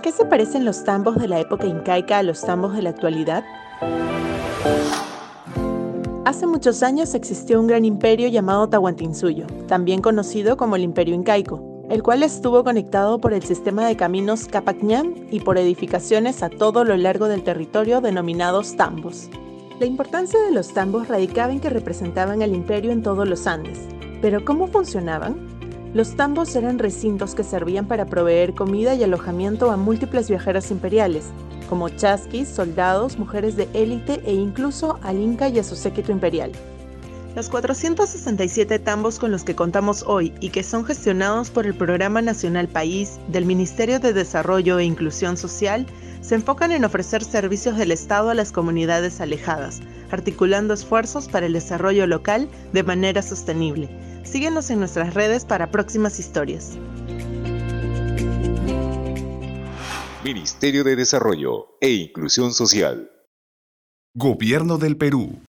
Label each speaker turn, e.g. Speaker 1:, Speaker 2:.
Speaker 1: qué se parecen los tambos de la época incaica a los tambos de la actualidad? Hace muchos años existió un gran imperio llamado Tahuantinsuyo, también conocido como el Imperio Incaico, el cual estuvo conectado por el sistema de caminos Capacñam y por edificaciones a todo lo largo del territorio denominados tambos. La importancia de los tambos radicaba en que representaban al imperio en todos los Andes. Pero ¿cómo funcionaban? Los tambos eran recintos que servían para proveer comida y alojamiento a múltiples viajeros imperiales, como chasquis, soldados, mujeres de élite e incluso al Inca y a su séquito imperial. Los 467 tambos con los que contamos hoy y que son gestionados por el Programa Nacional País del Ministerio de Desarrollo e Inclusión Social se enfocan en ofrecer servicios del Estado a las comunidades alejadas, articulando esfuerzos para el desarrollo local de manera sostenible. Síguenos en nuestras redes para próximas historias.
Speaker 2: Ministerio de Desarrollo e Inclusión Social.
Speaker 3: Gobierno del Perú.